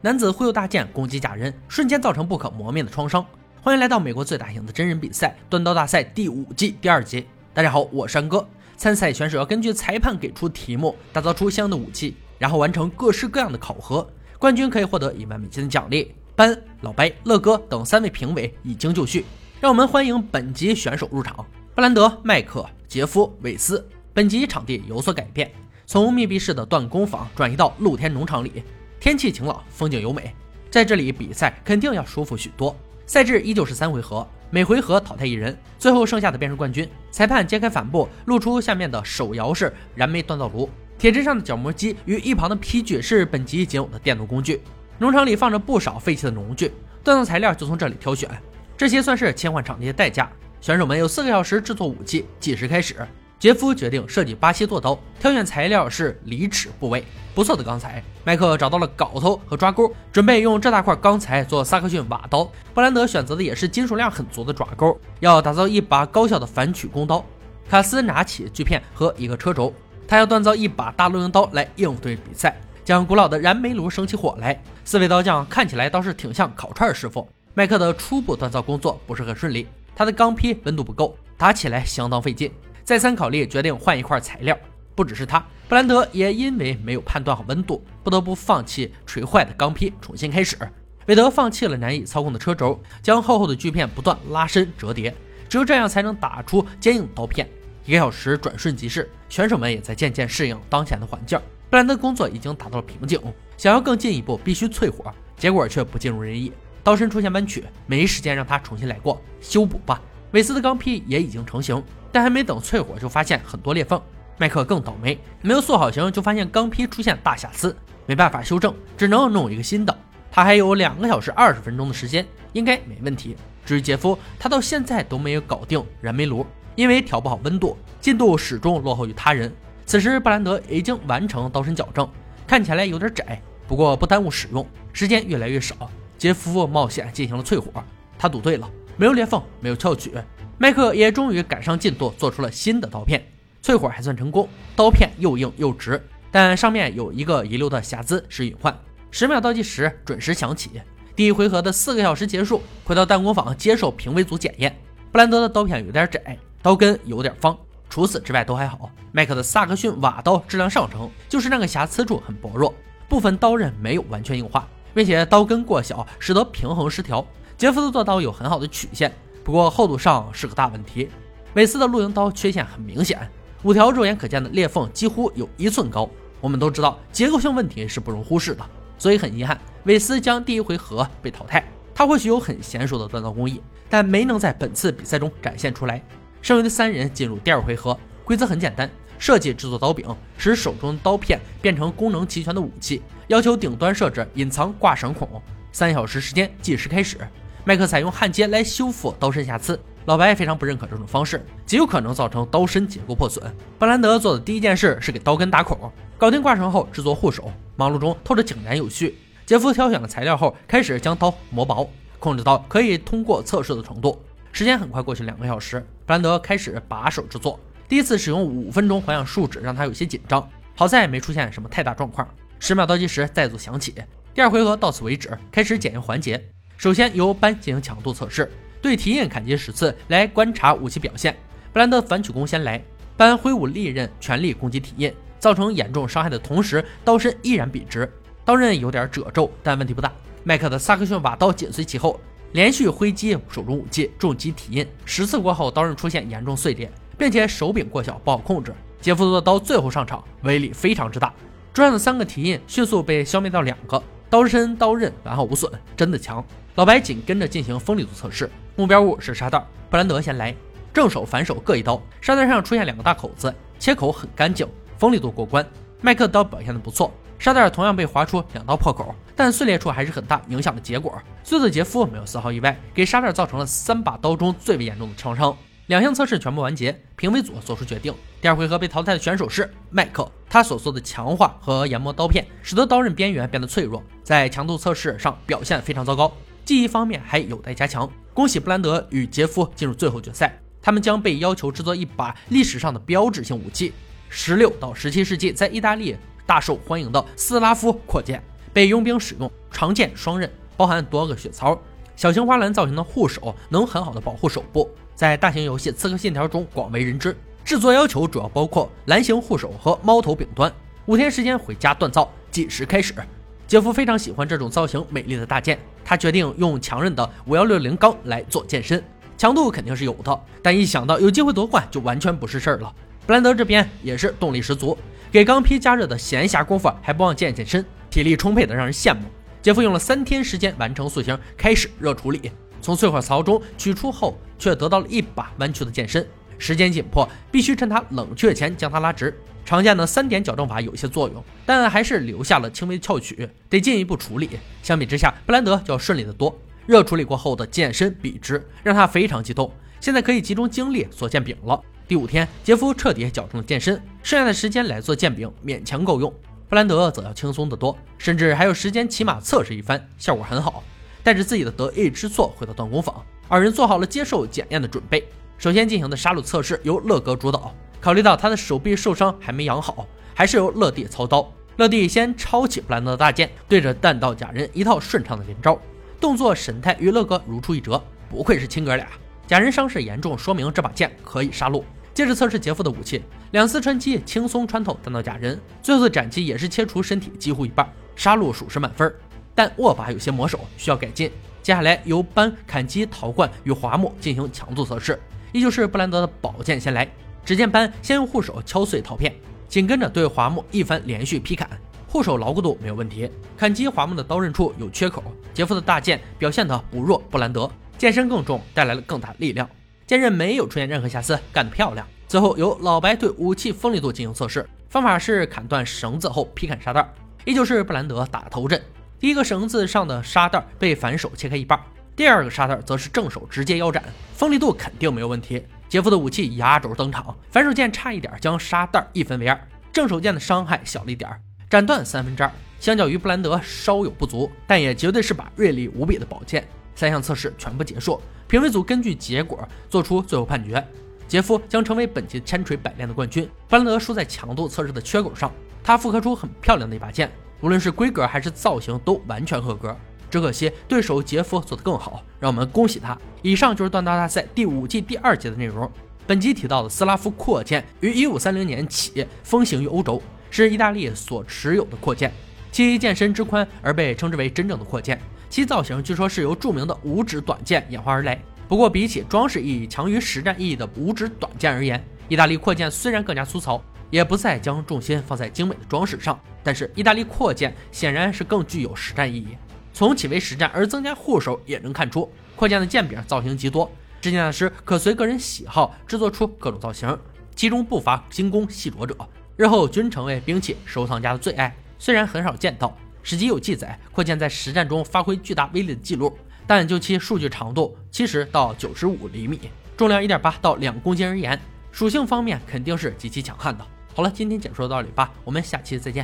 男子挥舞大剑攻击假人，瞬间造成不可磨灭的创伤。欢迎来到美国最大型的真人比赛——断刀大赛第五季第二集。大家好，我是山哥。参赛选手要根据裁判给出题目，打造出相应的武器，然后完成各式各样的考核。冠军可以获得一万美金的奖励。班、老白、乐哥等三位评委已经就绪，让我们欢迎本集选手入场：布兰德、麦克、杰夫、韦斯。本集场地有所改变。从密闭式的锻工坊转移到露天农场里，天气晴朗，风景优美，在这里比赛肯定要舒服许多。赛制依旧是三回合，每回合淘汰一人，最后剩下的便是冠军。裁判揭开帆布，露出下面的手摇式燃煤锻造炉，铁砧上的角磨机与一旁的劈锯是本集仅有的电动工具。农场里放着不少废弃的农具，锻造材料就从这里挑选，这些算是切换场地的代价。选手们有四个小时制作武器，计时开始。杰夫决定设计巴西剁刀，挑选材料是离齿部位，不错的钢材。麦克找到了镐头和抓钩，准备用这大块钢材做萨克逊瓦刀。布兰德选择的也是金属量很足的爪钩，要打造一把高效的反曲弓刀。卡斯拿起锯片和一个车轴，他要锻造一把大露营刀来应对比赛，将古老的燃煤炉升起火来。四位刀匠看起来倒是挺像烤串师傅。麦克的初步锻造工作不是很顺利，他的钢坯温度不够，打起来相当费劲。再三考虑，决定换一块材料。不只是他，布兰德也因为没有判断好温度，不得不放弃锤坏的钢坯，重新开始。韦德放弃了难以操控的车轴，将厚厚的锯片不断拉伸折叠，只有这样才能打出坚硬刀片。一个小时转瞬即逝，选手们也在渐渐适应当前的环境。布兰德工作已经达到了瓶颈，想要更进一步，必须淬火，结果却不尽如人意，刀身出现弯曲，没时间让他重新来过，修补吧。韦斯的钢坯也已经成型。但还没等淬火，就发现很多裂缝。麦克更倒霉，没有塑好型，就发现钢坯出现大瑕疵，没办法修正，只能弄一个新的。他还有两个小时二十分钟的时间，应该没问题。至于杰夫，他到现在都没有搞定燃煤炉，因为调不好温度，进度始终落后于他人。此时布兰德已经完成刀身矫正，看起来有点窄，不过不耽误使用。时间越来越少，杰夫冒险进行了淬火，他赌对了，没有裂缝，没有翘曲。麦克也终于赶上进度，做出了新的刀片，淬火还算成功，刀片又硬又直，但上面有一个遗留的瑕疵是隐患。十秒倒计时准时响起，第一回合的四个小时结束，回到弹弓坊接受评委组检验。布兰德的刀片有点窄，刀根有点方，除此之外都还好。麦克的萨克逊瓦刀质量上乘，就是那个瑕疵处很薄弱，部分刀刃没有完全硬化，并且刀根过小，使得平衡失调。杰夫的做刀有很好的曲线。不过厚度上是个大问题，韦斯的露营刀缺陷很明显，五条肉眼可见的裂缝几乎有一寸高。我们都知道结构性问题是不容忽视的，所以很遗憾，韦斯将第一回合被淘汰。他或许有很娴熟的锻造工艺，但没能在本次比赛中展现出来。剩余的三人进入第二回合，规则很简单：设计制作刀柄，使手中的刀片变成功能齐全的武器，要求顶端设置隐藏挂绳孔。三小时时间计时开始。麦克采用焊接来修复刀身瑕疵，老白非常不认可这种方式，极有可能造成刀身结构破损。布兰德做的第一件事是给刀根打孔，搞定挂绳后制作护手，忙碌中透着井然有序。杰夫挑选了材料后，开始将刀磨薄，控制刀可以通过测试的程度。时间很快过去两个小时，布兰德开始把手制作。第一次使用五分钟环氧树脂，让他有些紧张，好在没出现什么太大状况。十秒倒计时再度响起，第二回合到此为止，开始检验环节。首先由班进行强度测试，对提印砍击十次来观察武器表现。布兰德反曲弓先来，班挥舞利刃全力攻击提印，造成严重伤害的同时，刀身依然笔直，刀刃有点褶皱，但问题不大。麦克的萨克逊瓦刀紧随其后，连续挥击手中武器，重击提印十次过后，刀刃出现严重碎裂，并且手柄过小不好控制。杰夫的刀最后上场，威力非常之大，桌上的三个蹄印迅速被消灭掉两个。刀身刀刃完好无损，真的强。老白紧跟着进行锋利度测试，目标物是沙袋。布兰德先来，正手反手各一刀，沙袋上出现两个大口子，切口很干净，锋利度过关。麦克的刀表现的不错，沙袋同样被划出两道破口，但碎裂处还是很大，影响了结果。最后的杰夫没有丝毫意外，给沙袋造成了三把刀中最为严重的创伤。两项测试全部完结，评委组做出决定。第二回合被淘汰的选手是麦克，他所做的强化和研磨刀片，使得刀刃边缘变得脆弱，在强度测试上表现非常糟糕，记忆方面还有待加强。恭喜布兰德与杰夫进入最后决赛，他们将被要求制作一把历史上的标志性武器——十六到十七世纪在意大利大受欢迎的斯拉夫扩剑，被佣兵使用。长剑双刃，包含多个血槽。小型花篮造型的护手能很好的保护手部，在大型游戏《刺客信条》中广为人知。制作要求主要包括蓝形护手和猫头柄端。五天时间回家锻造，计时开始。杰夫非常喜欢这种造型美丽的大剑，他决定用强韧的五幺六零钢来做剑身，强度肯定是有的，但一想到有机会夺冠，就完全不是事儿了。布兰德这边也是动力十足，给钢坯加热的闲暇功夫还不忘健健身，体力充沛的让人羡慕。杰夫用了三天时间完成塑形，开始热处理。从淬火槽中取出后，却得到了一把弯曲的剑身。时间紧迫，必须趁它冷却前将它拉直。常见的三点矫正法有些作用，但还是留下了轻微翘曲，得进一步处理。相比之下，布兰德就要顺利得多。热处理过后的剑身笔直，让他非常激动。现在可以集中精力做剑柄了。第五天，杰夫彻底矫正了剑身，剩下的时间来做剑柄勉强够用。布兰德则要轻松得多，甚至还有时间骑马测试一番，效果很好。带着自己的得意之作回到锻工坊，二人做好了接受检验的准备。首先进行的杀戮测试由乐哥主导，考虑到他的手臂受伤还没养好，还是由乐蒂操刀。乐蒂先抄起布兰德的大剑，对着弹道假人一套顺畅的连招，动作神态与乐哥如出一辙，不愧是亲哥俩。假人伤势严重，说明这把剑可以杀戮。接着测试杰夫的武器，两次穿击轻松穿透弹道假人，最后的斩击也是切除身体几乎一半，杀戮属实满分。但握把有些磨手，需要改进。接下来由扳、砍击、陶罐与华木进行强度测试，依旧是布兰德的宝剑先来。只见班先用护手敲碎陶片，紧跟着对华木一番连续劈砍，护手牢固度没有问题。砍击华木的刀刃处有缺口，杰夫的大剑表现的不弱布兰德，剑身更重，带来了更大力量。剑刃没有出现任何瑕疵，干得漂亮。最后由老白对武器锋利度进行测试，方法是砍断绳子后劈砍沙袋，依旧是布兰德打头阵。第一个绳子上的沙袋被反手切开一半，第二个沙袋则是正手直接腰斩，锋利度肯定没有问题。杰夫的武器压轴登场，反手剑差一点将沙袋一分为二，正手剑的伤害小了一点，斩断三分之二，相较于布兰德稍有不足，但也绝对是把锐利无比的宝剑。三项测试全部结束。评委组根据结果做出最后判决：杰夫将成为本届千锤百炼的冠军。布兰德输在强度测试的缺口上，他复刻出很漂亮的一把剑，无论是规格还是造型都完全合格。只可惜对手杰夫做得更好，让我们恭喜他。以上就是锻刀大赛第五季第二节的内容。本集提到的斯拉夫扩剑于一五三零年起风行于欧洲，是意大利所持有的扩剑，其剑身之宽而被称之为真正的扩剑。其造型据说是由著名的五指短剑演化而来，不过比起装饰意义强于实战意义的五指短剑而言，意大利扩剑虽然更加粗糙，也不再将重心放在精美的装饰上，但是意大利扩剑显然是更具有实战意义。从其为实战而增加护手也能看出，扩剑的剑柄造型极多，制剑大师可随个人喜好制作出各种造型，其中不乏精工细琢者，日后均成为兵器收藏家的最爱。虽然很少见到。史籍有记载，扩剑在实战中发挥巨大威力的记录，但就其数据长度七十到九十五厘米，重量一点八到两公斤而言，属性方面肯定是极其强悍的。好了，今天解说到这里吧，我们下期再见。